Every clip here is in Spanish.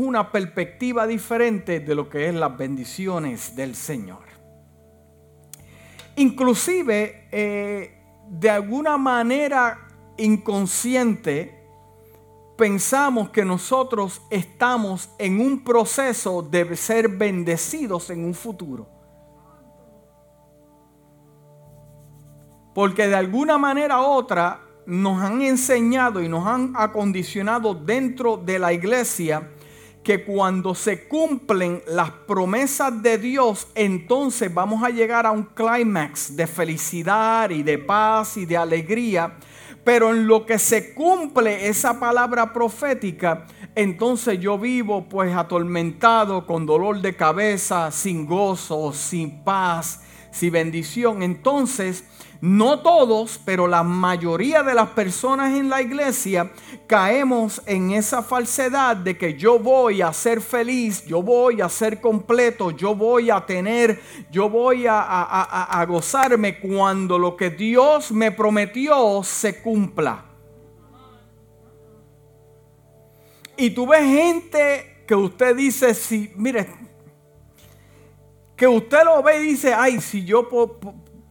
una perspectiva diferente de lo que es las bendiciones del Señor. Inclusive, eh, de alguna manera inconsciente, pensamos que nosotros estamos en un proceso de ser bendecidos en un futuro. Porque de alguna manera u otra nos han enseñado y nos han acondicionado dentro de la iglesia que cuando se cumplen las promesas de Dios, entonces vamos a llegar a un clímax de felicidad y de paz y de alegría. Pero en lo que se cumple esa palabra profética, entonces yo vivo pues atormentado, con dolor de cabeza, sin gozo, sin paz, sin bendición. Entonces no todos, pero la mayoría de las personas en la iglesia caemos en esa falsedad de que yo voy a ser feliz, yo voy a ser completo, yo voy a tener, yo voy a, gozarme cuando lo que Dios me prometió se cumpla. Y tú ves gente que usted dice, si, mire, que usted lo ve y dice, ay, si yo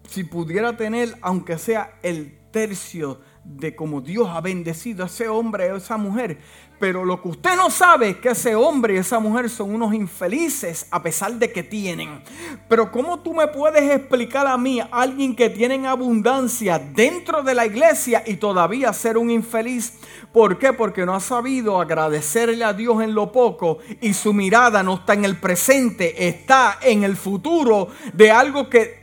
si pudiera tener, aunque sea el tercio de como Dios ha bendecido a ese hombre o esa mujer. Pero lo que usted no sabe es que ese hombre y esa mujer son unos infelices a pesar de que tienen. Pero ¿cómo tú me puedes explicar a mí, alguien que tiene abundancia dentro de la iglesia y todavía ser un infeliz? ¿Por qué? Porque no ha sabido agradecerle a Dios en lo poco y su mirada no está en el presente, está en el futuro de algo que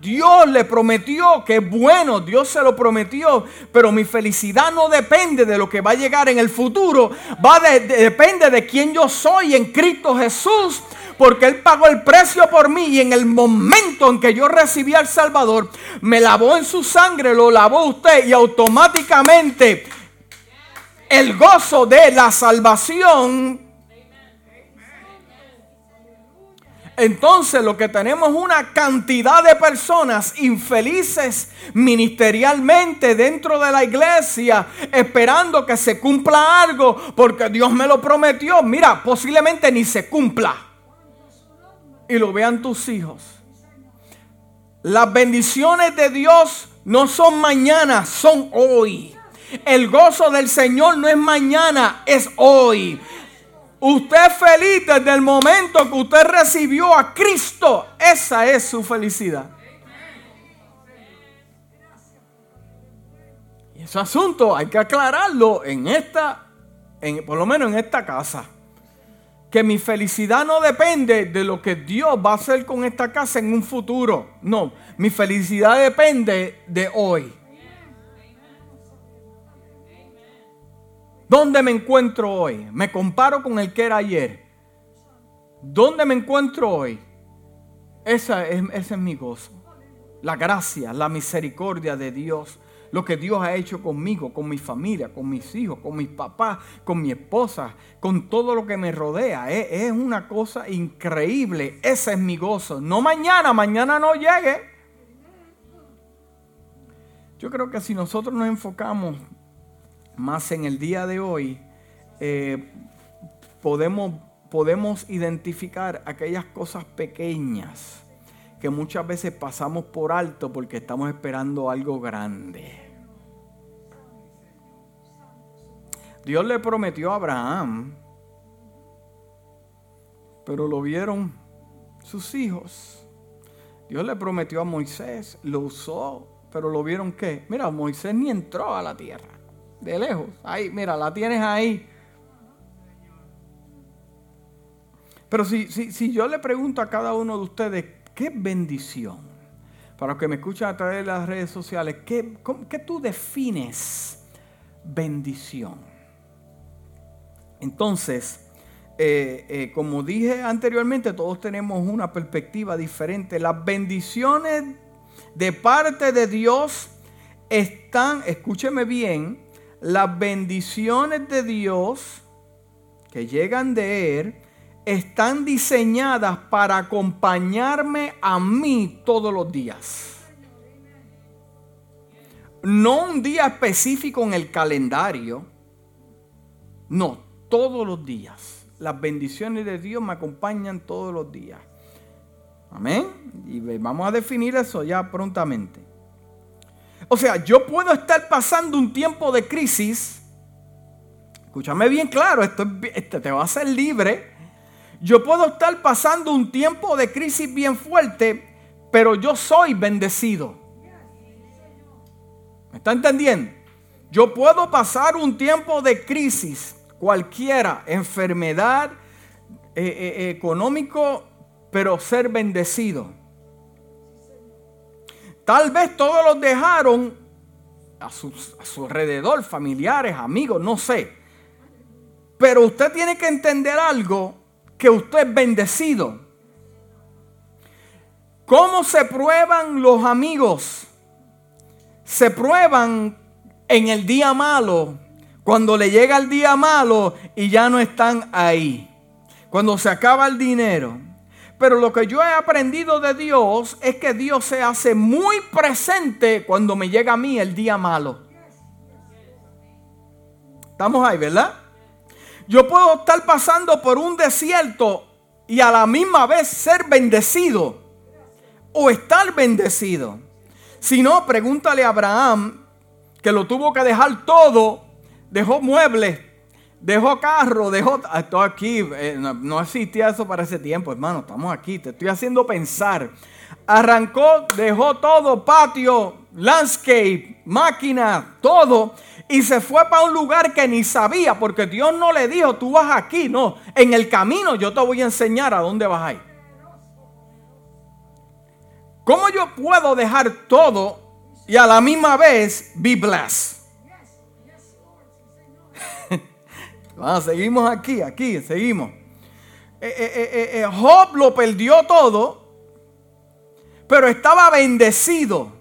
Dios le prometió que bueno, Dios se lo prometió, pero mi felicidad no depende de lo que va a llegar en el futuro, va depende de quién yo soy en Cristo Jesús, porque Él pagó el precio por mí y en el momento en que yo recibí al Salvador, me lavó en su sangre, lo lavó usted y automáticamente el gozo de la salvación Entonces lo que tenemos una cantidad de personas infelices ministerialmente dentro de la iglesia, esperando que se cumpla algo, porque Dios me lo prometió. Mira, posiblemente ni se cumpla. Y lo vean tus hijos. Las bendiciones de Dios no son mañana, son hoy. El gozo del Señor no es mañana, es hoy. Usted es feliz desde el momento que usted recibió a Cristo. Esa es su felicidad. Y ese asunto hay que aclararlo en esta, en, por lo menos en esta casa. Que mi felicidad no depende de lo que Dios va a hacer con esta casa en un futuro. No, mi felicidad depende de hoy. ¿Dónde me encuentro hoy? Me comparo con el que era ayer. ¿Dónde me encuentro hoy? Esa es, ese es mi gozo. La gracia, la misericordia de Dios. Lo que Dios ha hecho conmigo, con mi familia, con mis hijos, con mis papás, con mi esposa, con todo lo que me rodea. Es, es una cosa increíble. Ese es mi gozo. No mañana, mañana no llegue. Yo creo que si nosotros nos enfocamos más en el día de hoy eh, podemos, podemos identificar aquellas cosas pequeñas que muchas veces pasamos por alto porque estamos esperando algo grande. Dios le prometió a Abraham, pero lo vieron sus hijos. Dios le prometió a Moisés, lo usó, pero lo vieron qué. Mira, Moisés ni entró a la tierra de lejos. Ahí, mira, la tienes ahí. Pero si, si, yo le pregunto a cada uno de ustedes, ¿qué bendición? Para los que me escuchan a través de las redes sociales, ¿qué, qué tú defines bendición? Entonces, eh, eh, como dije anteriormente, todos tenemos una perspectiva diferente. Las bendiciones de parte de Dios están, escúcheme bien, las bendiciones de Dios que llegan de Él están diseñadas para acompañarme a mí todos los días. No un día específico en el calendario, no, todos los días. las bendiciones de Dios me acompañan todos los días. Amén. Y vamos a definir eso ya prontamente. O sea, yo puedo estar pasando un tiempo de crisis. Escúchame bien claro, esto, te va a hacer libre. Yo puedo estar pasando un tiempo de crisis bien fuerte, pero yo soy bendecido. ¿Me está entendiendo? Yo puedo pasar un tiempo de crisis, cualquiera, enfermedad, eh, eh, económico, pero ser bendecido. Tal vez todos los dejaron a su, alrededor, familiares, amigos, no sé. Pero usted tiene que entender algo, que usted es bendecido. ¿Cómo se prueban los amigos? Se prueban en el día malo, cuando le llega el día malo y ya no están ahí, cuando se acaba el dinero. Pero lo que yo he aprendido de Dios es que Dios se hace muy presente cuando me llega a mí el día malo. Estamos ahí, ¿verdad? Yo puedo estar pasando por un desierto y a la misma vez ser bendecido o estar bendecido. Si no, pregúntale a Abraham que lo tuvo que dejar todo, dejó muebles, dejó carro, dejó... Estoy aquí, eh, no, existía eso para ese tiempo, hermano, estamos aquí, te estoy haciendo pensar. Arrancó, dejó todo, patio, landscape, máquina, todo, y se fue para un lugar que ni sabía, porque Dios no le dijo, tú vas aquí, no, en el camino yo te voy a enseñar a dónde vas a. ¿Cómo yo puedo dejar todo y a la misma vez be blessed. Vamos, seguimos aquí, aquí, seguimos. Eh, eh, eh, Job lo perdió todo, pero estaba bendecido.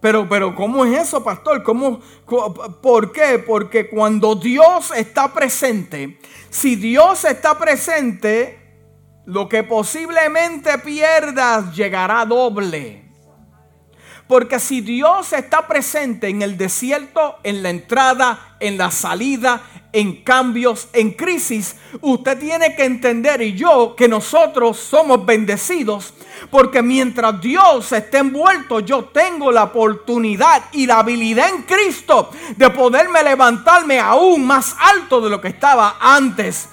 Pero, pero, ¿cómo es eso, pastor? ¿Cómo, ¿Por qué? Porque cuando Dios está presente, si Dios está presente, lo que posiblemente pierdas llegará doble. Porque si Dios está presente en el desierto, en la entrada, en la salida, en cambios, en crisis, usted tiene que entender y yo que nosotros somos bendecidos porque mientras Dios esté envuelto, yo tengo la oportunidad y la habilidad en Cristo de poderme levantarme aún más alto de lo que estaba antes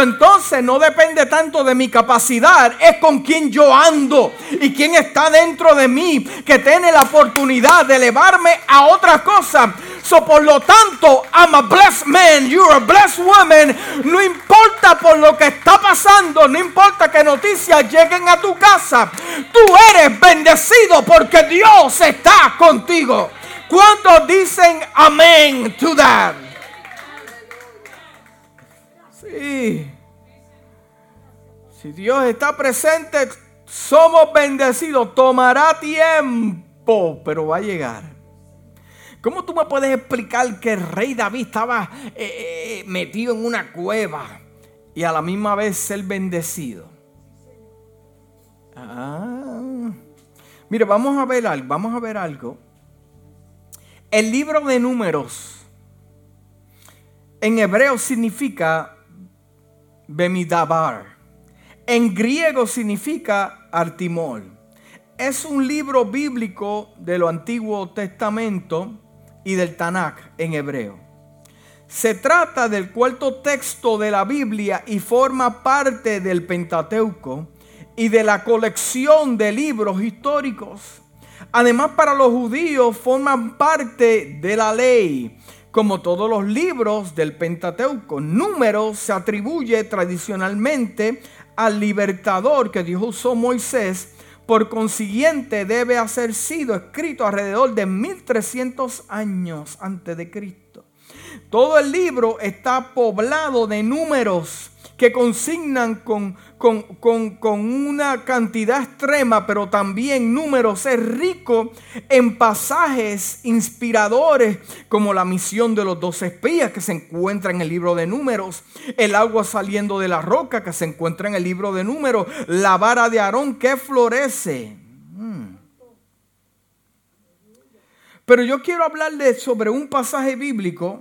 entonces no depende tanto de mi capacidad, es con quien yo ando y quien está dentro de mí que tiene la oportunidad de elevarme a otra cosa. So, por lo tanto, I'm a blessed man, you're a blessed woman. No importa por lo que está pasando, no importa que noticias lleguen a tu casa, tú eres bendecido porque Dios está contigo. ¿Cuántos dicen amén to that? Si Dios está presente, somos bendecidos. Tomará tiempo, pero va a llegar. ¿Cómo tú me puedes explicar que el rey David estaba eh, eh, metido en una cueva y a la misma vez ser bendecido? Ah. Mire, vamos a ver algo, vamos a ver algo. El libro de números en hebreo significa Bemidabar. En griego significa Artimol. Es un libro bíblico del Antiguo Testamento y del Tanakh en hebreo. Se trata del cuarto texto de la Biblia y forma parte del Pentateuco y de la colección de libros históricos. Además, para los judíos forman parte de la ley como todos los libros del Pentateuco. Números se atribuye tradicionalmente al libertador que Dios usó Moisés. Por consiguiente, debe haber sido escrito alrededor de 1300 años antes de Cristo. Todo el libro está poblado de números que consignan con, con, una cantidad extrema, pero también números. Es rico en pasajes inspiradores, como la misión de los dos espías que se encuentra en el libro de números, el agua saliendo de la roca que se encuentra en el libro de números, la vara de Aarón que florece. Hmm. Pero yo quiero hablarles sobre un pasaje bíblico,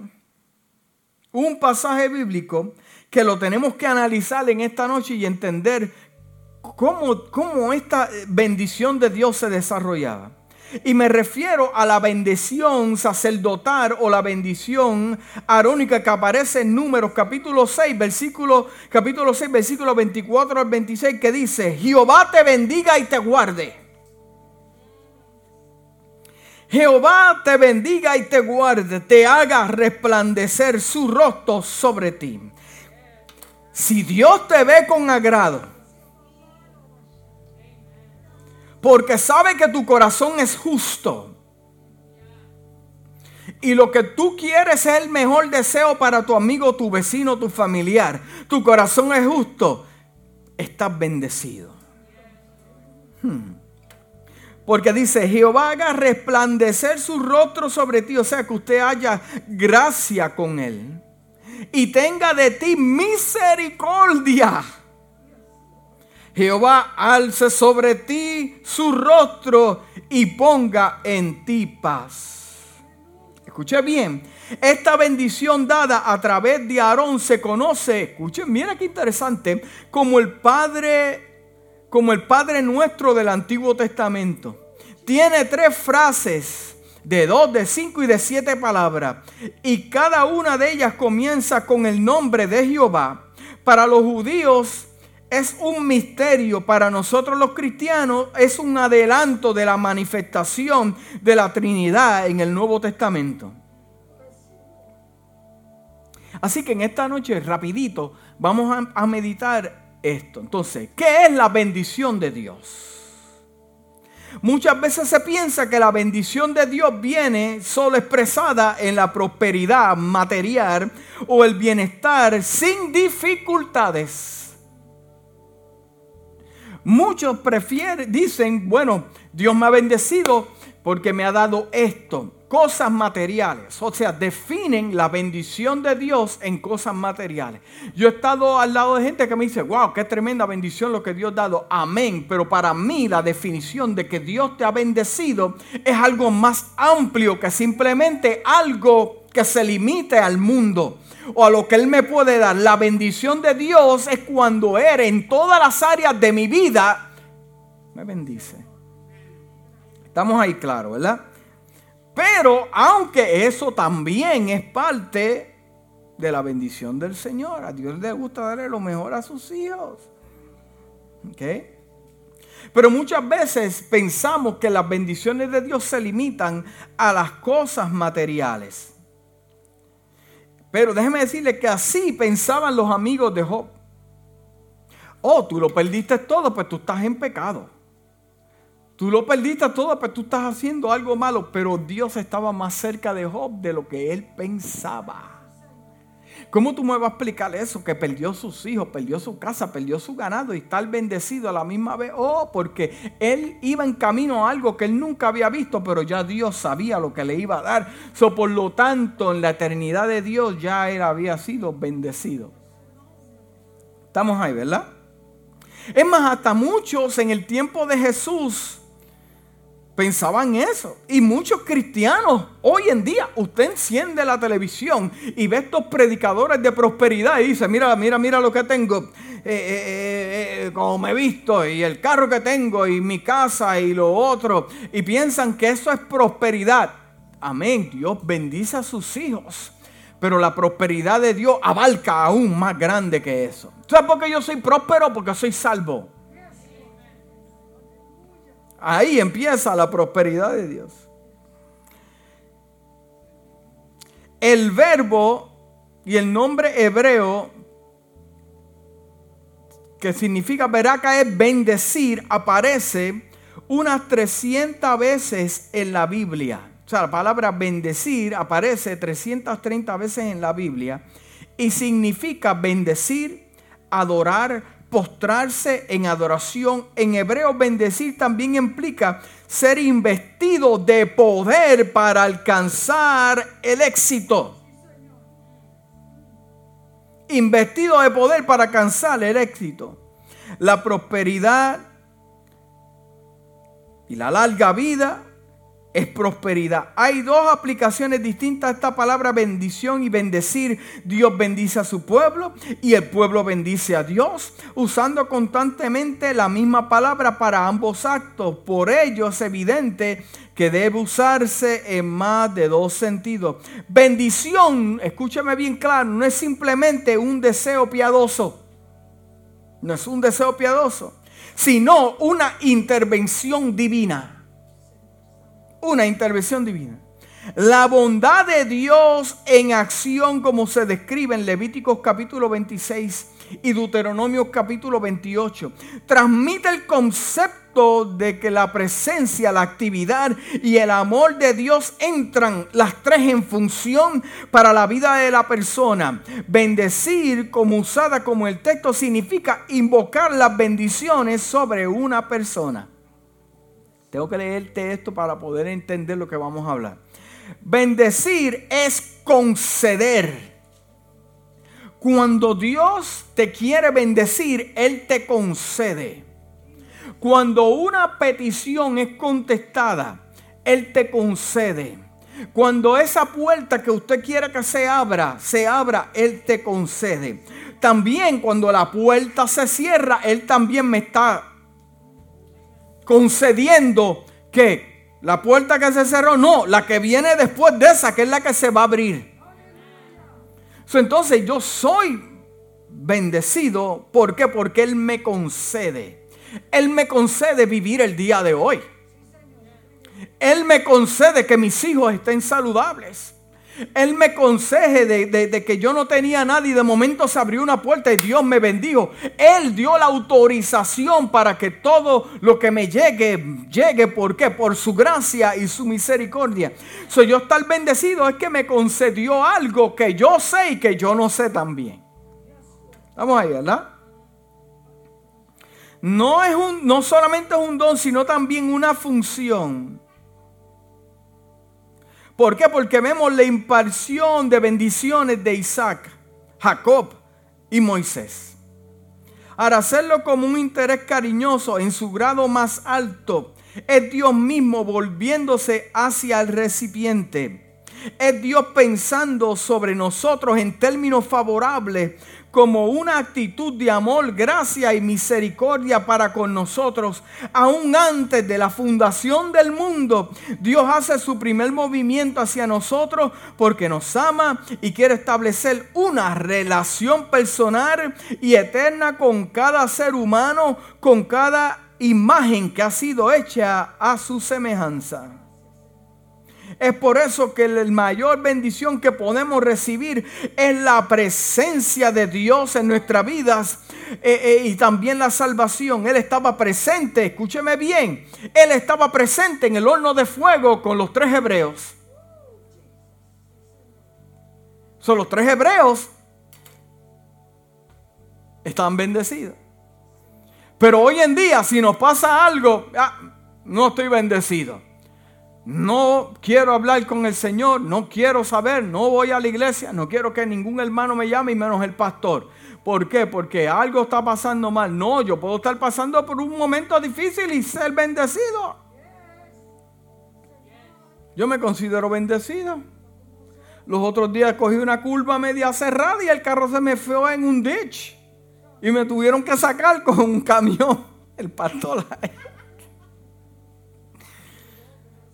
un pasaje bíblico que lo tenemos que analizar en esta noche y entender cómo, cómo esta bendición de Dios se desarrollaba. Y me refiero a la bendición sacerdotal o la bendición arónica que aparece en Números capítulo 6, versículo, capítulo 6, versículo 24 al 26, que dice, Jehová te bendiga y te guarde. Jehová te bendiga y te guarde, te haga resplandecer su rostro sobre ti. Si Dios te ve con agrado, porque sabe que tu corazón es justo. Y lo que tú quieres es el mejor deseo para tu amigo, tu vecino, tu familiar. Tu corazón es justo. Estás bendecido. Hmm. Porque dice, Jehová haga resplandecer su rostro sobre ti. O sea, que usted haya gracia con él. Y tenga de ti misericordia Jehová alce sobre ti su rostro y ponga en ti paz. Escuche bien, esta bendición dada a través de Aarón se conoce, escuchen, mira qué interesante, como el Padre, como el Padre nuestro del Antiguo Testamento. Tiene tres frases de dos, de cinco y de siete palabras. Y cada una de ellas comienza con el nombre de Jehová. Para los judíos es un misterio para nosotros los cristianos, es un adelanto de la manifestación de la Trinidad en el Nuevo Testamento. Así que en esta noche, rapidito, vamos a, meditar esto. Entonces, ¿qué es la bendición de Dios? Muchas veces se piensa que la bendición de Dios viene solo expresada en la prosperidad material o el bienestar sin dificultades. Muchos prefieren, dicen, bueno, Dios me ha bendecido porque me ha dado esto, cosas materiales. O sea, definen la bendición de Dios en cosas materiales. Yo he estado al lado de gente que me dice, wow, qué tremenda bendición lo que Dios ha dado. Amén. Pero para mí la definición de que Dios te ha bendecido es algo más amplio que simplemente algo que se limite al mundo o a lo que Él me puede dar. La bendición de Dios es cuando Él en todas las áreas de mi vida me bendice. Estamos ahí claro, ¿verdad? Pero aunque eso también es parte de la bendición del Señor, a Dios le gusta darle lo mejor a sus hijos. ¿Ok? Pero muchas veces pensamos que las bendiciones de Dios se limitan a las cosas materiales. Pero déjeme decirle que así pensaban los amigos de Job. Oh, tú lo perdiste todo, pues tú estás en pecado. Tú lo perdiste todo, pues tú estás haciendo algo malo. Pero Dios estaba más cerca de Job de lo que él pensaba. ¿Cómo tú me vas a explicar eso? Que perdió sus hijos, perdió su casa, perdió su ganado y está bendecido a la misma vez. Oh, porque él iba en camino a algo que él nunca había visto, pero ya Dios sabía lo que le iba a dar. So, por lo tanto, en la eternidad de Dios ya él había sido bendecido. Estamos ahí, ¿verdad? Es más, hasta muchos en el tiempo de Jesús pensaban eso. Y muchos cristianos, hoy en día, usted enciende la televisión y ve estos predicadores de prosperidad y dice, mira, mira, mira lo que tengo, eh, eh, eh, como me he visto, y el carro que tengo, y mi casa, y lo otro, y piensan que eso es prosperidad. Amén, Dios bendice a sus hijos. Pero la prosperidad de Dios abarca aún más grande que eso. ¿Sabes por qué yo soy próspero? Porque soy salvo. Ahí empieza la prosperidad de Dios. El verbo y el nombre hebreo que significa veraca es bendecir, aparece unas 300 veces en la Biblia. O sea, la palabra bendecir aparece 330 veces en la Biblia y significa bendecir, adorar, postrarse en adoración. En hebreo, bendecir también implica ser investido de poder para alcanzar el éxito. Investido de poder para alcanzar el éxito. La prosperidad y la larga vida es prosperidad. Hay dos aplicaciones distintas a esta palabra bendición y bendecir. Dios bendice a su pueblo y el pueblo bendice a Dios, usando constantemente la misma palabra para ambos actos. Por ello es evidente que debe usarse en más de dos sentidos. Bendición, escúchame bien claro, no es simplemente un deseo piadoso. No es un deseo piadoso, sino una intervención divina una intervención divina. La bondad de Dios en acción como se describe en Levíticos capítulo 26 y Deuteronomio capítulo 28 transmite el concepto de que la presencia, la actividad y el amor de Dios entran las tres en función para la vida de la persona. Bendecir como usada como el texto significa invocar las bendiciones sobre una persona. Tengo que leerte esto para poder entender lo que vamos a hablar. Bendecir es conceder. Cuando Dios te quiere bendecir, Él te concede. Cuando una petición es contestada, Él te concede. Cuando esa puerta que usted quiere que se abra, se abra, Él te concede. También cuando la puerta se cierra, Él también me está concediendo que la puerta que se cerró, no, la que viene después de esa, que es la que se va a abrir. entonces yo soy bendecido, ¿por qué? Porque Él me concede. Él me concede vivir el día de hoy. Él me concede que mis hijos estén saludables. Él me conseje de, que yo no tenía nadie y de momento se abrió una puerta y Dios me bendijo. Él dio la autorización para que todo lo que me llegue, llegue. ¿Por qué? Por su gracia y su misericordia. Soy yo estar bendecido es que me concedió algo que yo sé y que yo no sé también. Vamos ahí, ¿verdad? No, es un, no solamente es un don, sino también una función ¿Por qué? Porque vemos la imparción de bendiciones de Isaac, Jacob y Moisés. Al hacerlo como un interés cariñoso en su grado más alto, es Dios mismo volviéndose hacia el recipiente. Es Dios pensando sobre nosotros en términos favorables como una actitud de amor, gracia y misericordia para con nosotros. Aún antes de la fundación del mundo, Dios hace su primer movimiento hacia nosotros porque nos ama y quiere establecer una relación personal y eterna con cada ser humano, con cada imagen que ha sido hecha a su semejanza. Es por eso que la mayor bendición que podemos recibir es la presencia de Dios en nuestras vidas eh, eh, y también la salvación. Él estaba presente, escúcheme bien, Él estaba presente en el horno de fuego con los tres hebreos. Son los tres hebreos estaban bendecidos. Pero hoy en día, si nos pasa algo, ah, no estoy bendecido no quiero hablar con el Señor, no quiero saber, no voy a la iglesia, no quiero que ningún hermano me llame y menos el pastor. ¿Por qué? Porque algo está pasando mal. No, yo puedo estar pasando por un momento difícil y ser bendecido. Yo me considero bendecido. Los otros días cogí una curva media cerrada y el carro se me fue en un ditch. Y me tuvieron que sacar con un camión. El pastor.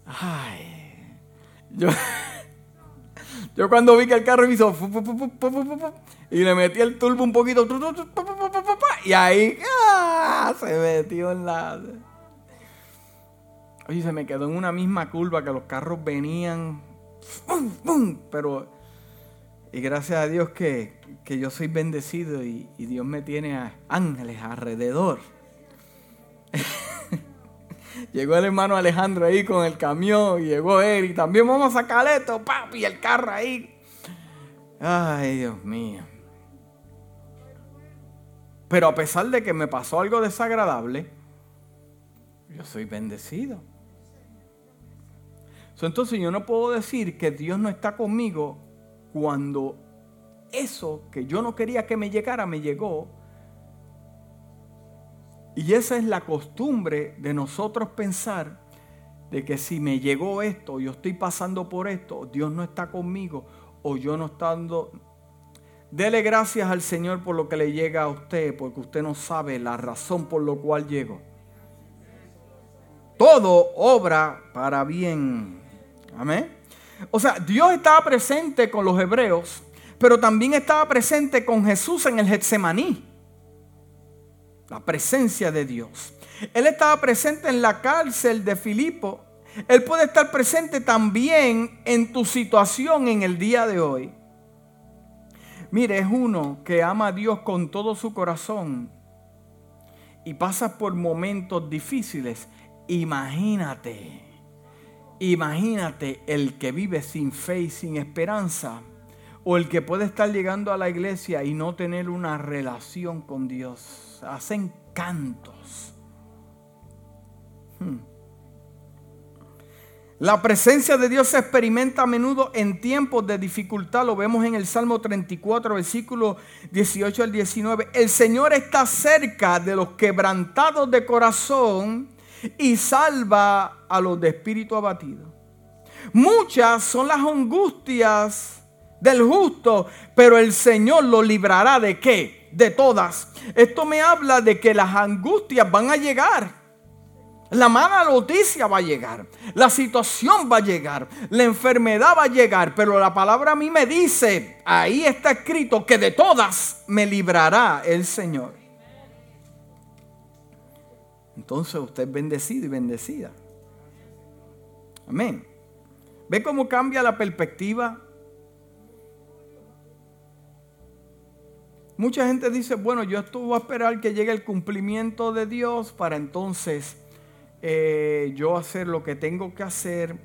Ay. Yo, yo cuando vi que el carro hizo y le metí el turbo un poquito y ahí se metió en la. Oye, se me quedó en una misma curva que los carros venían. Pero. Y gracias a Dios que, que yo soy bendecido y, y Dios me tiene a ángeles alrededor. Llegó el hermano Alejandro ahí con el camión y llegó él y también vamos a sacar esto, papi, el carro ahí. Ay, Dios mío. Pero a pesar de que me pasó algo desagradable, yo soy bendecido. Entonces yo no puedo decir que Dios no está conmigo cuando eso que yo no quería que me llegara me llegó y esa es la costumbre de nosotros pensar de que si me llegó esto, yo estoy pasando por esto, Dios no está conmigo o yo no estando... Dele gracias al Señor por lo que le llega a usted, porque usted no sabe la razón por lo cual llegó. Todo obra para bien. Amén. O sea, Dios estaba presente con los hebreos, pero también estaba presente con Jesús en el Getsemaní. La presencia de Dios. Él estaba presente en la cárcel de Filipo. Él puede estar presente también en tu situación en el día de hoy. Mire, es uno que ama a Dios con todo su corazón y pasa por momentos difíciles. Imagínate, imagínate el que vive sin fe y sin esperanza o el que puede estar llegando a la iglesia y no tener una relación con Dios. Hacen cantos Hmm. La presencia de Dios se experimenta a menudo en tiempos de dificultad. Lo vemos en el Salmo 34, versículo 18 al 19. El Señor está cerca de los quebrantados de corazón y salva a los de espíritu abatido. Muchas son las angustias del justo, pero el Señor lo librará de qué? De todas. Esto me habla de que las angustias van a llegar. La mala noticia va a llegar, la situación va a llegar, la enfermedad va a llegar, pero la palabra a mí me dice, ahí está escrito que de todas me librará el Señor. Entonces usted es bendecido y bendecida. Amén. ¿Ve cómo cambia la perspectiva? Mucha gente dice, bueno, yo estuve a esperar que llegue el cumplimiento de Dios para entonces eh, yo hacer lo que tengo que hacer.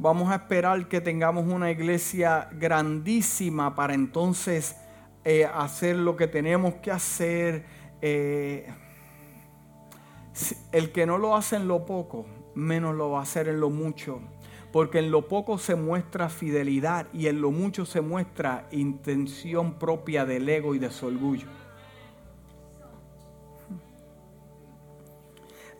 Vamos a esperar que tengamos una iglesia grandísima para entonces eh, hacer lo que tenemos que hacer. Eh, el que no lo hace en lo poco, menos lo va a hacer en lo mucho. Porque en lo poco se muestra fidelidad y en lo mucho se muestra intención propia del ego y de su orgullo.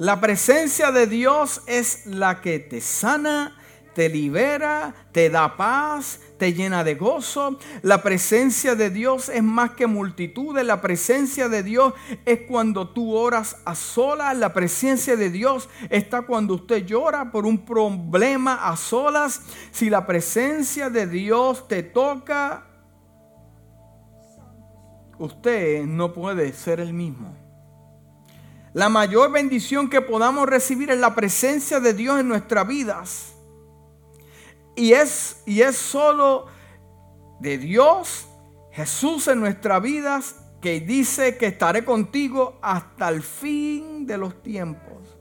La presencia de Dios es la que te sana, te libera, te da paz, te llena de gozo. La presencia de Dios es más que multitudes. La presencia de Dios es cuando tú oras a solas. La presencia de Dios está cuando usted llora por un problema a solas. Si la presencia de Dios te toca, usted no puede ser el mismo. La mayor bendición que podamos recibir es la presencia de Dios en nuestras vidas. Y es, y es solo de Dios, Jesús en nuestras vidas, que dice que estaré contigo hasta el fin de los tiempos.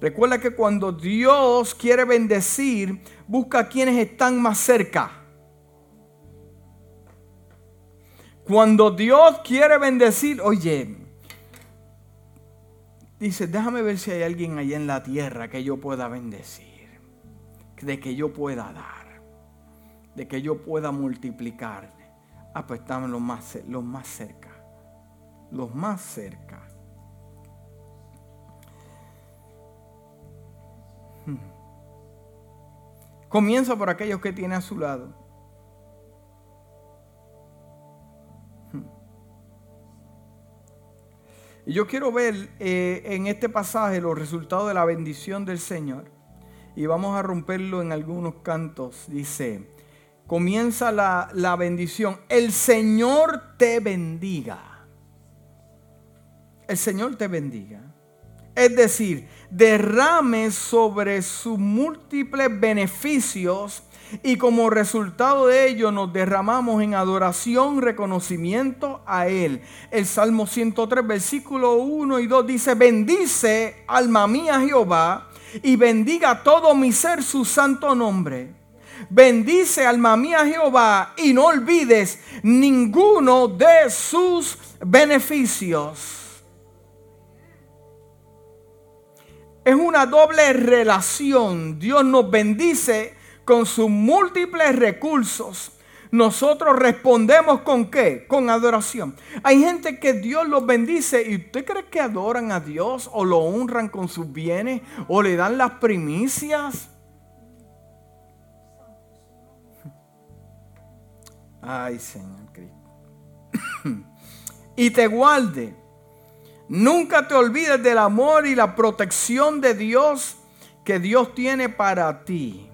Recuerda que cuando Dios quiere bendecir, busca a quienes están más cerca. Cuando Dios quiere bendecir, oye, Dice, déjame ver si hay alguien allá en la tierra que yo pueda bendecir, de que yo pueda dar, de que yo pueda multiplicar. Ah, pues están los más, los más cerca, los más cerca. Hmm. Comienza por aquellos que tiene a su lado. Y yo quiero ver eh, en este pasaje los resultados de la bendición del Señor. Y vamos a romperlo en algunos cantos. Dice, comienza la, la bendición. El Señor te bendiga. El Señor te bendiga. Es decir, derrame sobre sus múltiples beneficios y como resultado de ello nos derramamos en adoración, reconocimiento a Él. El Salmo 103, versículo 1 y 2 dice, bendice alma mía Jehová y bendiga todo mi ser su santo nombre. Bendice alma mía Jehová y no olvides ninguno de sus beneficios. Es una doble relación. Dios nos bendice con sus múltiples recursos, nosotros respondemos con qué? Con adoración. Hay gente que Dios los bendice y usted cree que adoran a Dios o lo honran con sus bienes o le dan las primicias. Ay, Señor Cristo. y te guarde. Nunca te olvides del amor y la protección de Dios que Dios tiene para ti.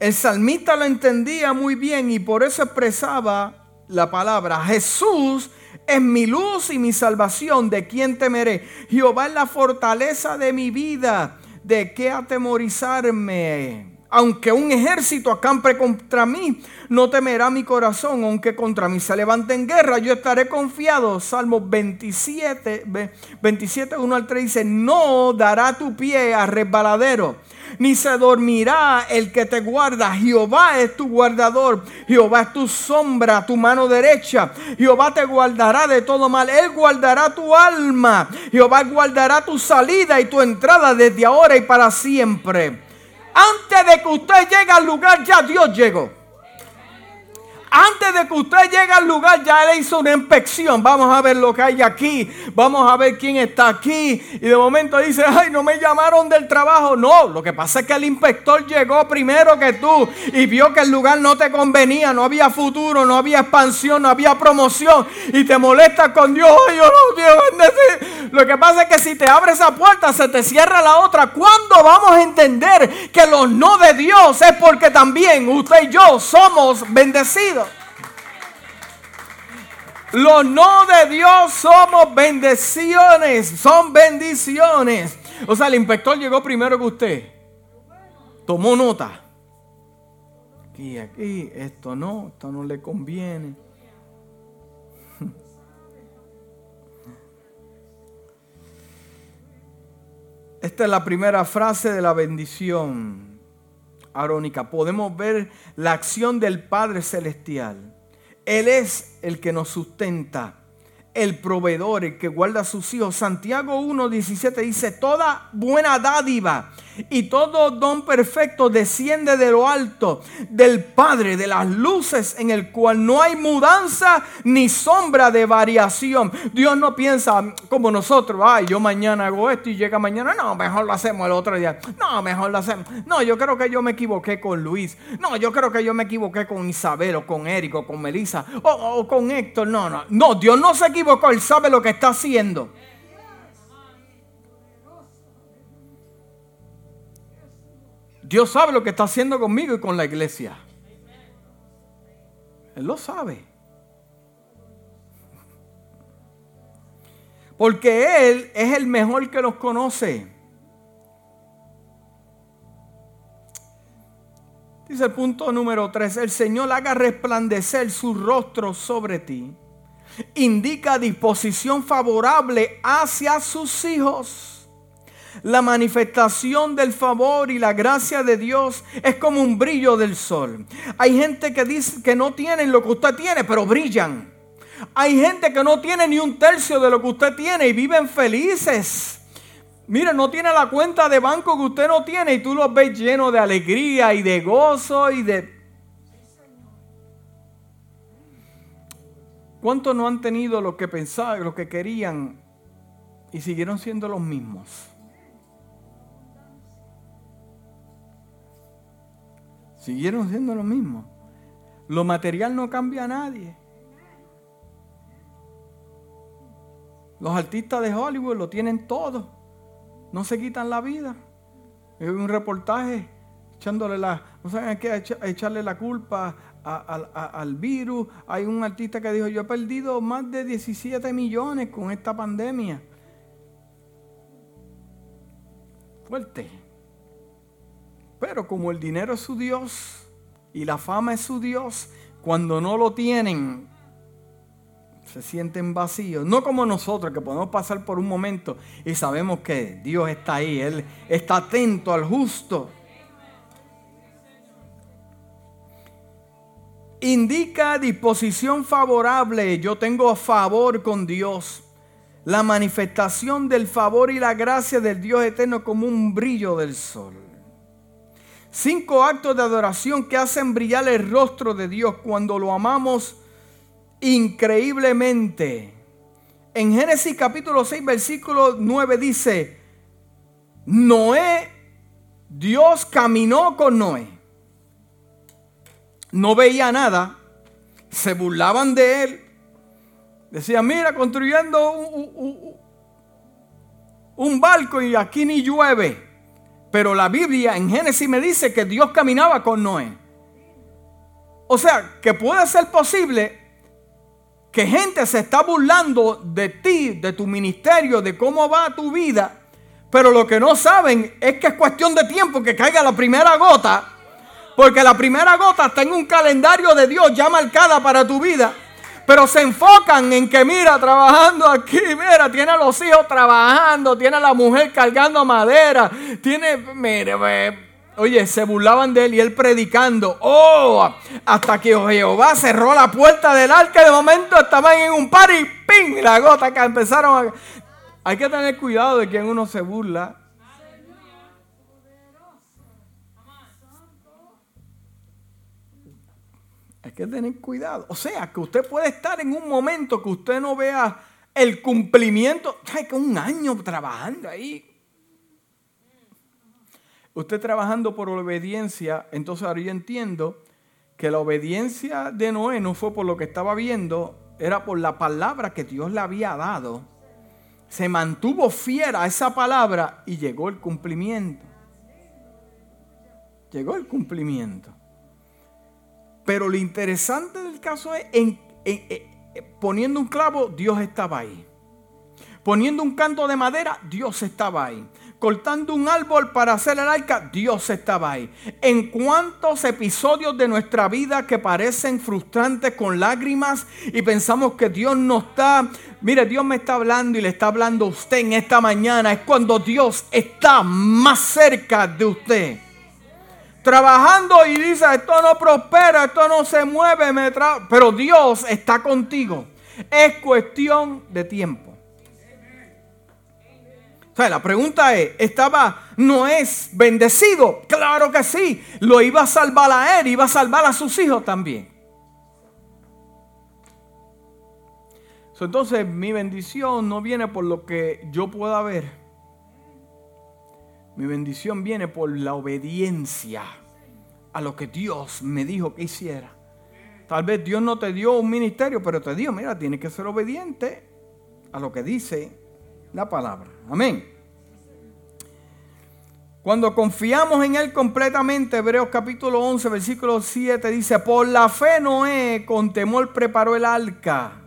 El salmista lo entendía muy bien y por eso expresaba la palabra, Jesús es mi luz y mi salvación, ¿de quién temeré? Jehová es la fortaleza de mi vida, ¿de qué atemorizarme? Aunque un ejército acampe contra mí, no temerá mi corazón. Aunque contra mí se levante en guerra, yo estaré confiado. Salmo 27, 27, 1 al 3 dice, no dará tu pie a resbaladero, ni se dormirá el que te guarda. Jehová es tu guardador. Jehová es tu sombra, tu mano derecha. Jehová te guardará de todo mal. Él guardará tu alma. Jehová guardará tu salida y tu entrada desde ahora y para siempre. Antes de que usted llegue al lugar, ya Dios llegó. Antes de que usted llegue al lugar, ya le hizo una inspección. Vamos a ver lo que hay aquí. Vamos a ver quién está aquí. Y de momento dice, ay, no me llamaron del trabajo. No, lo que pasa es que el inspector llegó primero que tú y vio que el lugar no te convenía. No había futuro, no había expansión, no había promoción. Y te molesta con Dios. Ay, yo no, Dios, Lo que pasa es que si te abre esa puerta, se te cierra la otra. ¿Cuándo vamos a entender que los no de Dios es porque también usted y yo somos bendecidos? Los no de Dios somos bendiciones, son bendiciones. O sea, el inspector llegó primero que usted. Tomó nota. Aquí, aquí, esto no, esto no le conviene. Esta es la primera frase de la bendición arónica. Podemos ver la acción del Padre Celestial. Él es el que nos sustenta, el proveedor, el que guarda a sus hijos. Santiago 1.17 dice, toda buena dádiva y todo don perfecto desciende de lo alto, del Padre de las luces, en el cual no hay mudanza ni sombra de variación. Dios no piensa como nosotros, ay, yo mañana hago esto y llega mañana, no, mejor lo hacemos el otro día. No, mejor lo hacemos. No, yo creo que yo me equivoqué con Luis. No, yo creo que yo me equivoqué con Isabel o con Eric o con Melissa o, o con Héctor. No, no, no, Dios no se equivocó, Él sabe lo que está haciendo. Dios sabe lo que está haciendo conmigo y con la iglesia. Él lo sabe. Porque Él es el mejor que los conoce. Dice el punto número 3, el Señor haga resplandecer su rostro sobre ti. Indica disposición favorable hacia sus hijos. La manifestación del favor y la gracia de Dios es como un brillo del sol. Hay gente que dice que no tienen lo que usted tiene, pero brillan. Hay gente que no tiene ni un tercio de lo que usted tiene y viven felices. Mire, no tiene la cuenta de banco que usted no tiene y tú los ves llenos de alegría y de gozo y de... ¿Cuántos no han tenido lo que pensaban, lo que querían y siguieron siendo los mismos? Siguieron siendo lo mismo. Lo material no cambia a nadie. Los artistas de Hollywood lo tienen todo. No se quitan la vida. Un reportaje echándole la, no saben qué echarle la culpa al virus. Hay un artista que dijo, yo he perdido más de 17 millones con esta pandemia. Fuerte. Pero como el dinero es su Dios y la fama es su Dios, cuando no lo tienen, se sienten vacíos. No como nosotros que podemos pasar por un momento y sabemos que Dios está ahí, Él está atento al justo. Indica disposición favorable. Yo tengo favor con Dios. La manifestación del favor y la gracia del Dios eterno como un brillo del sol. Cinco actos de adoración que hacen brillar el rostro de Dios cuando lo amamos increíblemente. En Génesis capítulo 6, versículo 9 dice, Noé, Dios caminó con Noé. No veía nada, se burlaban de él. Decían, mira, construyendo un, un barco y aquí ni llueve. Pero la Biblia en Génesis me dice que Dios caminaba con Noé. O sea, que puede ser posible que gente se está burlando de ti, de tu ministerio, de cómo va tu vida. Pero lo que no saben es que es cuestión de tiempo que caiga la primera gota. Porque la primera gota está en un calendario de Dios ya marcada para tu vida. Pero se enfocan en que, mira, trabajando aquí, mira, tiene a los hijos trabajando, tiene a la mujer cargando madera, tiene, mire, oye, se burlaban de él y él predicando. Oh, hasta que Jehová cerró la puerta del arca, de momento estaban en un par y ¡ping! La gota que empezaron a... Hay que tener cuidado de quien uno se burla. Hay que tener cuidado. O sea, que usted puede estar en un momento que usted no vea el cumplimiento. Hay que un año trabajando ahí. Usted trabajando por obediencia, entonces ahora yo entiendo que la obediencia de Noé no fue por lo que estaba viendo, era por la palabra que Dios le había dado. Se mantuvo fiera a esa palabra y llegó el cumplimiento. Llegó el cumplimiento. Pero lo interesante del caso es, en, poniendo un clavo, Dios estaba ahí. Poniendo un canto de madera, Dios estaba ahí. Cortando un árbol para hacer el arca, Dios estaba ahí. En cuántos episodios de nuestra vida que parecen frustrantes con lágrimas y pensamos que Dios no está, mire, Dios me está hablando y le está hablando a usted en esta mañana, es cuando Dios está más cerca de usted trabajando y dice, esto no prospera, esto no se mueve, me pero Dios está contigo. Es cuestión de tiempo. O sea, la pregunta es, ¿estaba no es bendecido? Claro que sí. Lo iba a salvar a él, iba a salvar a sus hijos también. Entonces mi bendición no viene por lo que yo pueda ver mi bendición viene por la obediencia a lo que Dios me dijo que hiciera. Tal vez Dios no te dio un ministerio, pero te dio, mira, tienes que ser obediente a lo que dice la palabra. Amén. Cuando confiamos en Él completamente, Hebreos capítulo 11, versículo 7 dice, por la fe Noé con temor preparó el arca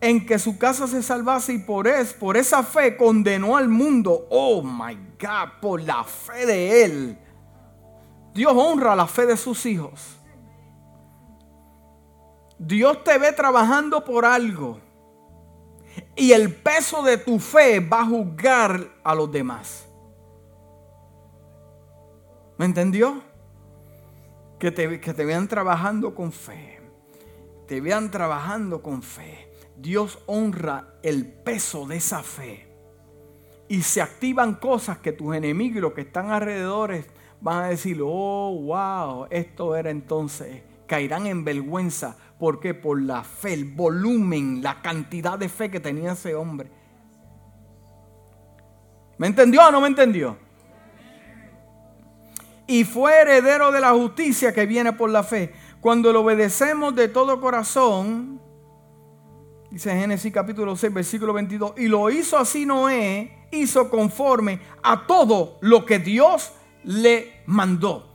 en que su casa se salvase y por, es, por esa fe condenó al mundo. Oh my God, por la fe de él. Dios honra la fe de sus hijos. Dios te ve trabajando por algo. Y el peso de tu fe va a juzgar a los demás. ¿Me entendió? Que te, que te vean trabajando con fe. Te vean trabajando con fe. Dios honra el peso de esa fe. Y se activan cosas que tus enemigos y los que están alrededor van a decir, oh, wow, esto era entonces. Caerán en vergüenza. ¿Por qué? Por la fe, el volumen, la cantidad de fe que tenía ese hombre. ¿Me entendió o no me entendió? Y fue heredero de la justicia que viene por la fe. Cuando lo obedecemos de todo corazón, Dice Génesis capítulo 6, versículo 22. Y lo hizo así Noé, hizo conforme a todo lo que Dios le mandó.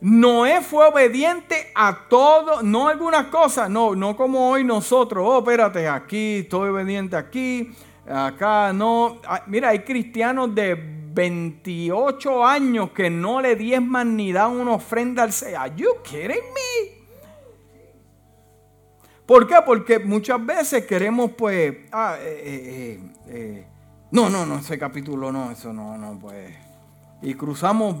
Noé fue obediente a todo, no algunas cosas, no, no como hoy nosotros, oh, espérate, aquí estoy obediente aquí, acá no. Mira, hay cristianos de 28 años que no le diezman ni dan una ofrenda al Señor. ¿Are you kidding me? ¿Por qué? Porque muchas veces queremos, pues, ah, eh, eh, eh, no, no, no, ese capítulo no, eso no, no, pues. Y cruzamos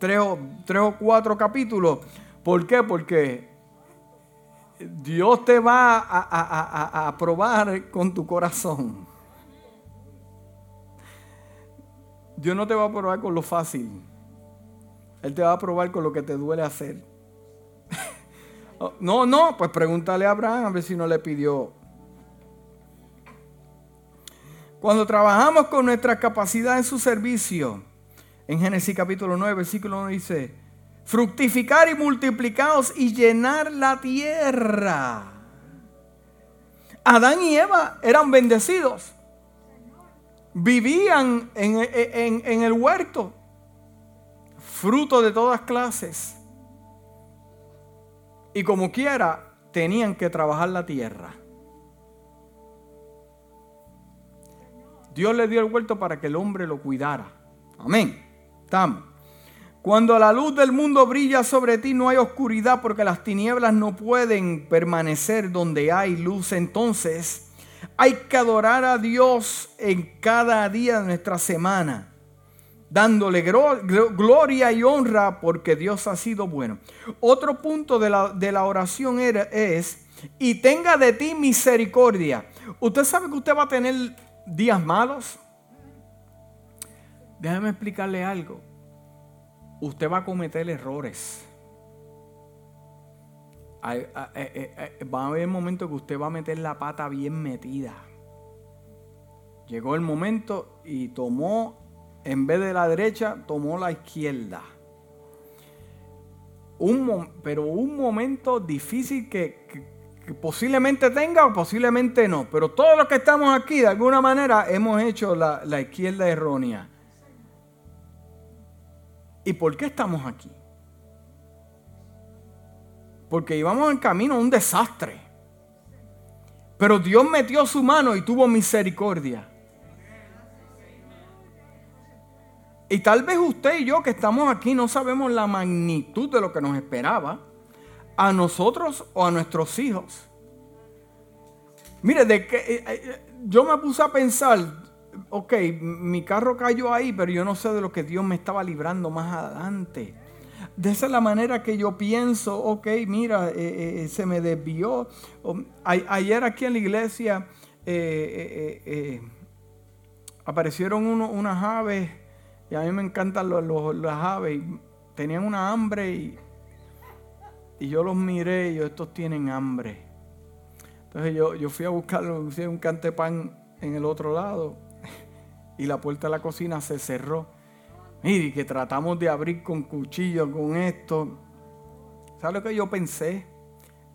tres o, tres o cuatro capítulos. ¿Por qué? Porque Dios te va a, a, probar con tu corazón. Dios no te va a probar con lo fácil. Él te va a probar con lo que te duele hacer. Oh, no, no, pues pregúntale a Abraham a ver si no le pidió. Cuando trabajamos con nuestra capacidad en su servicio, en Génesis capítulo 9, versículo 1 dice, fructificar y multiplicaos y llenar la tierra. Adán y Eva eran bendecidos. Vivían en, en el huerto, fruto de todas clases. Y como quiera, tenían que trabajar la tierra. Dios le dio el huerto para que el hombre lo cuidara. Amén. Estamos. Cuando la luz del mundo brilla sobre ti no hay oscuridad porque las tinieblas no pueden permanecer donde hay luz. Entonces hay que adorar a Dios en cada día de nuestra semana, dándole gloria y honra porque Dios ha sido bueno. Otro punto de la, de la oración es, y tenga de ti misericordia. Usted sabe que usted va a tener días malos. Déjame explicarle algo usted va a cometer errores. Eh, eh, eh, va a haber momentos que usted va a meter la pata bien metida. Llegó el momento y tomó, en vez de la derecha, tomó la izquierda. Un, pero un momento difícil que, posiblemente tenga o posiblemente no. Pero todos los que estamos aquí, de alguna manera, hemos hecho la, la izquierda errónea. ¿Y por qué estamos aquí? Porque íbamos en camino a un desastre. Pero Dios metió su mano y tuvo misericordia. Y tal vez usted y yo que estamos aquí no sabemos la magnitud de lo que nos esperaba a nosotros o a nuestros hijos. Mire, de que eh, eh, yo me puse a pensar, ok, mi carro cayó ahí, pero yo no sé de lo que Dios me estaba librando más adelante. De esa es la manera que yo pienso, ok, mira, eh, eh, se me desvió. ayer aquí en la iglesia eh, aparecieron unas aves, y a mí me encantan las aves, tenían una hambre y, y yo los miré y yo, estos tienen hambre. Entonces yo, yo fui a buscarlo, un cantepán en el otro lado y la puerta de la cocina se cerró. Mire, que tratamos de abrir con cuchillo, con esto. ¿Sabe lo que yo pensé?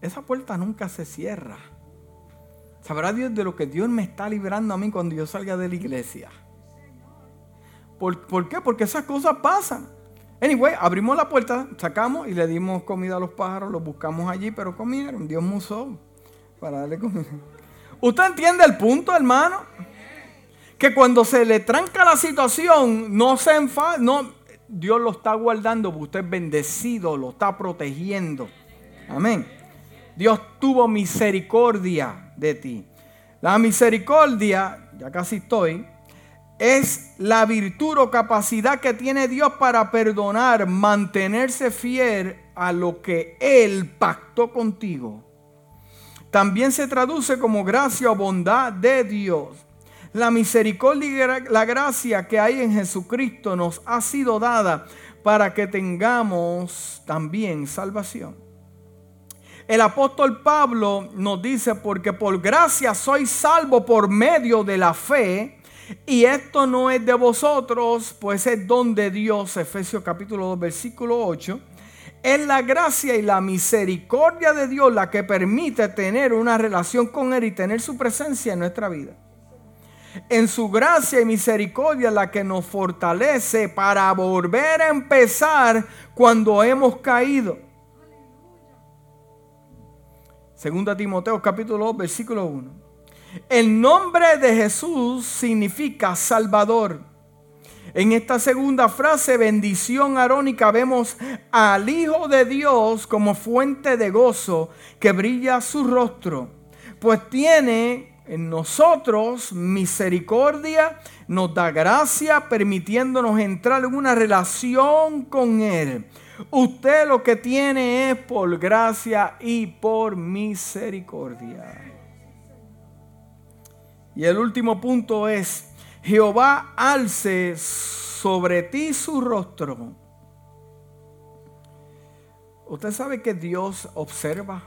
Esa puerta nunca se cierra. ¿Sabrá Dios de lo que Dios me está librando a mí cuando yo salga de la iglesia? ¿Por, ¿Por, qué? Porque esas cosas pasan. Anyway, abrimos la puerta, sacamos y le dimos comida a los pájaros, los buscamos allí, pero comieron. Dios musó para darle comida. ¿Usted entiende el punto, hermano? que cuando se le tranca la situación, no se enfada, no, Dios lo está guardando, usted es bendecido, lo está protegiendo. Amén. Dios tuvo misericordia de ti. La misericordia, ya casi estoy, es la virtud o capacidad que tiene Dios para perdonar, mantenerse fiel a lo que Él pactó contigo. También se traduce como gracia o bondad de Dios. La misericordia y la gracia que hay en Jesucristo nos ha sido dada para que tengamos también salvación. El apóstol Pablo nos dice, porque por gracia soy salvo por medio de la fe, y esto no es de vosotros, pues es don de Dios, Efesios capítulo 2, versículo 8. Es la gracia y la misericordia de Dios la que permite tener una relación con Él y tener su presencia en nuestra vida en su gracia y misericordia la que nos fortalece para volver a empezar cuando hemos caído. Segunda Timoteo capítulo 2 versículo 1. El nombre de Jesús significa Salvador. En esta segunda frase, bendición arónica, vemos al Hijo de Dios como fuente de gozo que brilla su rostro, pues tiene en nosotros misericordia, nos da gracia, permitiéndonos entrar en una relación con Él. Usted lo que tiene es por gracia y por misericordia. Y el último punto es, Jehová alce sobre ti su rostro Usted sabe que Dios observa.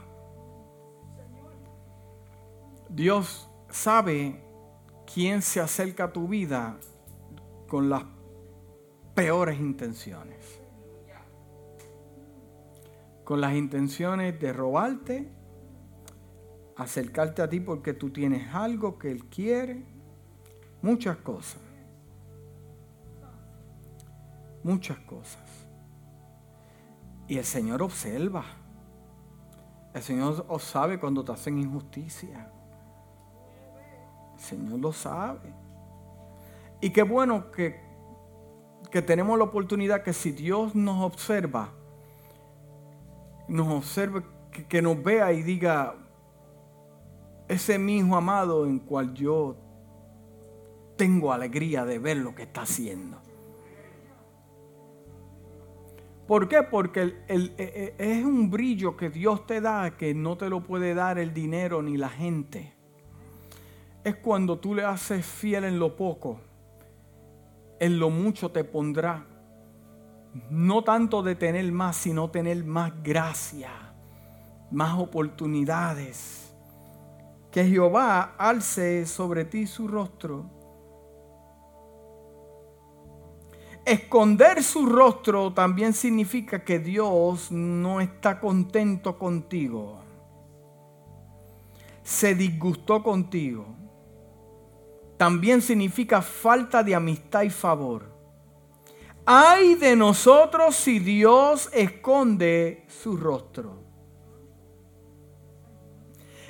Dios sabe quién se acerca a tu vida con las peores intenciones. Con las intenciones de robarte, acercarte a ti porque tú tienes algo que Él quiere, muchas cosas. Muchas cosas. Y el Señor observa. El Señor sabe cuando te hacen injusticia. El Señor lo sabe. Y qué bueno que, que tenemos la oportunidad que si Dios nos observa, nos observe, que, que nos vea y diga, ese mismo amado en cual yo tengo alegría de ver lo que está haciendo. ¿Por qué? Porque e, e, es un brillo que Dios te da que no te lo puede dar el dinero ni la gente. Es cuando tú le haces fiel en lo poco, en lo mucho te pondrá. No tanto de tener más, sino tener más gracia, más oportunidades. Que Jehová alce sobre ti su rostro Esconder su rostro también significa que Dios no está contento contigo. Se disgustó contigo. También significa falta de amistad y favor. Ay de nosotros si Dios esconde su rostro.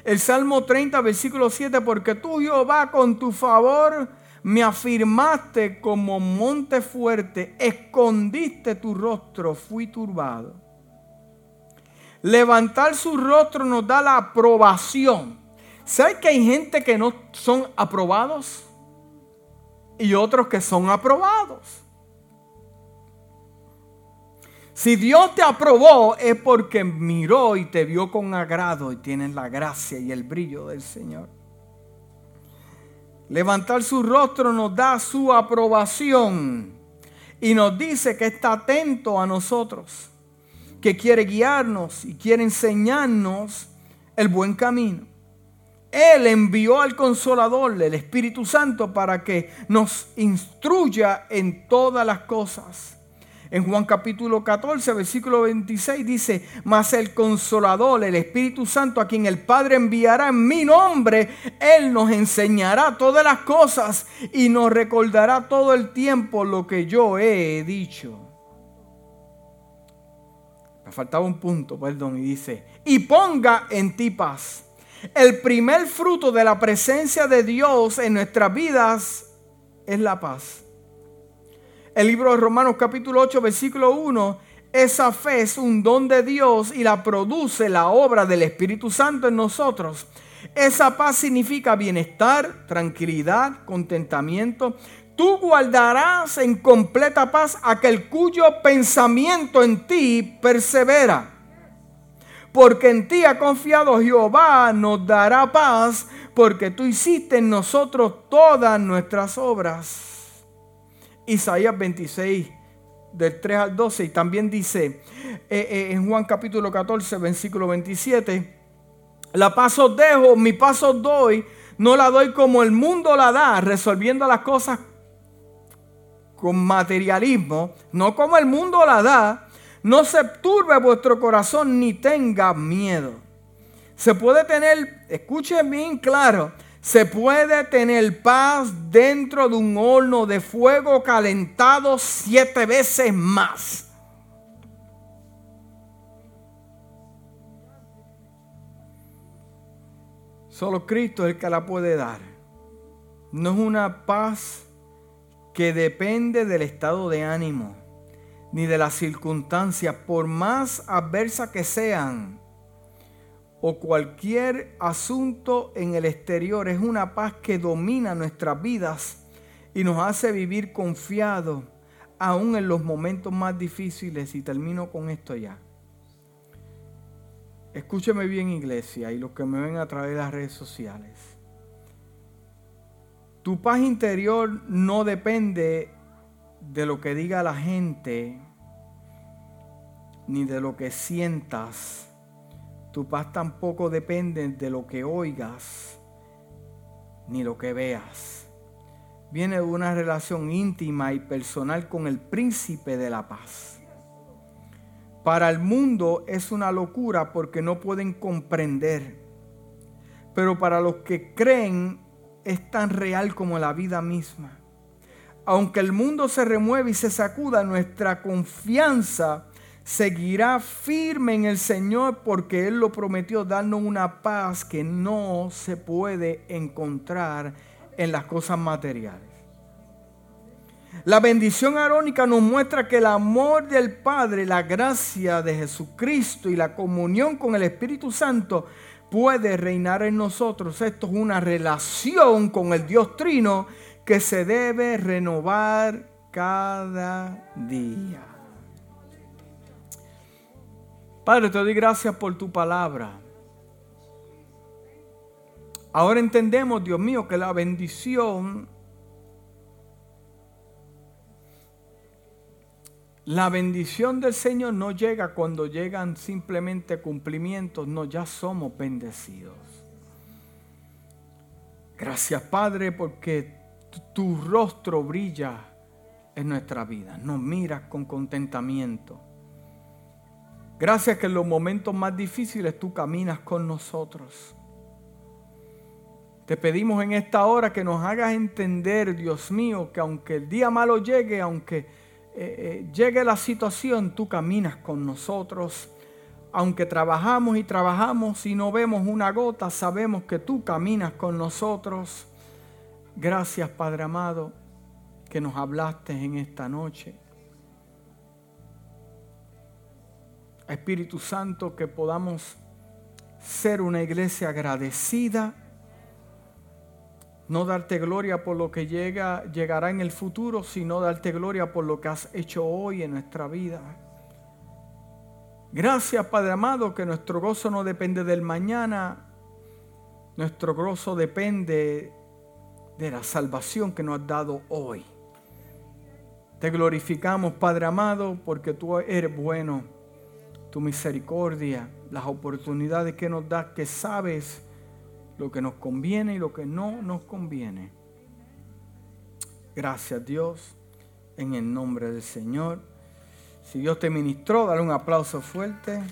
El Salmo 30, versículo 7, porque tú Jehová con tu favor me afirmaste como monte fuerte, escondiste tu rostro, fui turbado. Levantar su rostro nos da la aprobación. ¿Sabes que hay gente que no son aprobados? Y otros que son aprobados. Si Dios te aprobó es porque miró y te vio con agrado y tienes la gracia y el brillo del Señor. Levantar su rostro nos da su aprobación y nos dice que está atento a nosotros, que quiere guiarnos y quiere enseñarnos el buen camino. Él envió al consolador, el Espíritu Santo, para que nos instruya en todas las cosas en Juan capítulo 14, versículo 26 dice, mas el consolador, el Espíritu Santo, a quien el Padre enviará en mi nombre, Él nos enseñará todas las cosas y nos recordará todo el tiempo lo que yo he dicho. Me faltaba un punto, perdón, y dice, y ponga en ti paz. El primer fruto de la presencia de Dios en nuestras vidas es la paz el libro de Romanos capítulo 8 versículo 1, esa fe es un don de Dios y la produce la obra del Espíritu Santo en nosotros. Esa paz significa bienestar, tranquilidad, contentamiento. Tú guardarás en completa paz aquel cuyo pensamiento en ti persevera. Porque en ti ha confiado Jehová, nos dará paz, porque tú hiciste en nosotros todas nuestras obras. Isaías 26, del 3 al 12, y también dice eh, eh, en Juan capítulo 14, versículo 27, la paz os dejo, mi paz os doy, no la doy como el mundo la da, resolviendo las cosas con materialismo, no como el mundo la da, no se turbe vuestro corazón ni tenga miedo. Se puede tener, escuchen bien claro, se puede tener paz dentro de un horno de fuego calentado siete veces más. Solo Cristo es el que la puede dar. No es una paz que depende del estado de ánimo ni de las circunstancias, por más adversas que sean o cualquier asunto en el exterior. Es una paz que domina nuestras vidas y nos hace vivir confiados aún en los momentos más difíciles. Y termino con esto ya. Escúcheme bien iglesia y los que me ven a través de las redes sociales. Tu paz interior no depende de lo que diga la gente ni de lo que sientas. Tu paz tampoco depende de lo que oigas ni lo que veas. Viene de una relación íntima y personal con el príncipe de la paz. Para el mundo es una locura porque no pueden comprender. Pero para los que creen es tan real como la vida misma. Aunque el mundo se remueve y se sacuda, nuestra confianza seguirá firme en el Señor porque Él lo prometió darnos una paz que no se puede encontrar en las cosas materiales. La bendición arónica nos muestra que el amor del Padre, la gracia de Jesucristo y la comunión con el Espíritu Santo puede reinar en nosotros. Esto es una relación con el Dios Trino que se debe renovar cada día. Padre, te doy gracias por tu palabra. Ahora entendemos, Dios mío, que la bendición La bendición del Señor no llega cuando llegan simplemente cumplimientos, no, ya somos bendecidos. Gracias Padre porque tu rostro brilla en nuestra vida, nos miras con contentamiento. Gracias que en los momentos más difíciles tú caminas con nosotros. Te pedimos en esta hora que nos hagas entender, Dios mío, que aunque el día malo llegue, aunque eh, eh, llegue la situación, tú caminas con nosotros. Aunque trabajamos y trabajamos y no vemos una gota, sabemos que tú caminas con nosotros. Gracias, Padre amado, que nos hablaste en esta noche. Espíritu Santo, que podamos ser una iglesia agradecida no darte gloria por lo que llega, llegará en el futuro, sino darte gloria por lo que has hecho hoy en nuestra vida. Gracias, Padre amado, que nuestro gozo no depende del mañana, nuestro gozo depende de la salvación que nos has dado hoy. Te glorificamos, Padre amado, porque tú eres bueno, tu misericordia, las oportunidades que nos das, que sabes lo que nos conviene y lo que no nos conviene. Gracias Dios, en el nombre del Señor. Si Dios te ministró, dale un aplauso fuerte.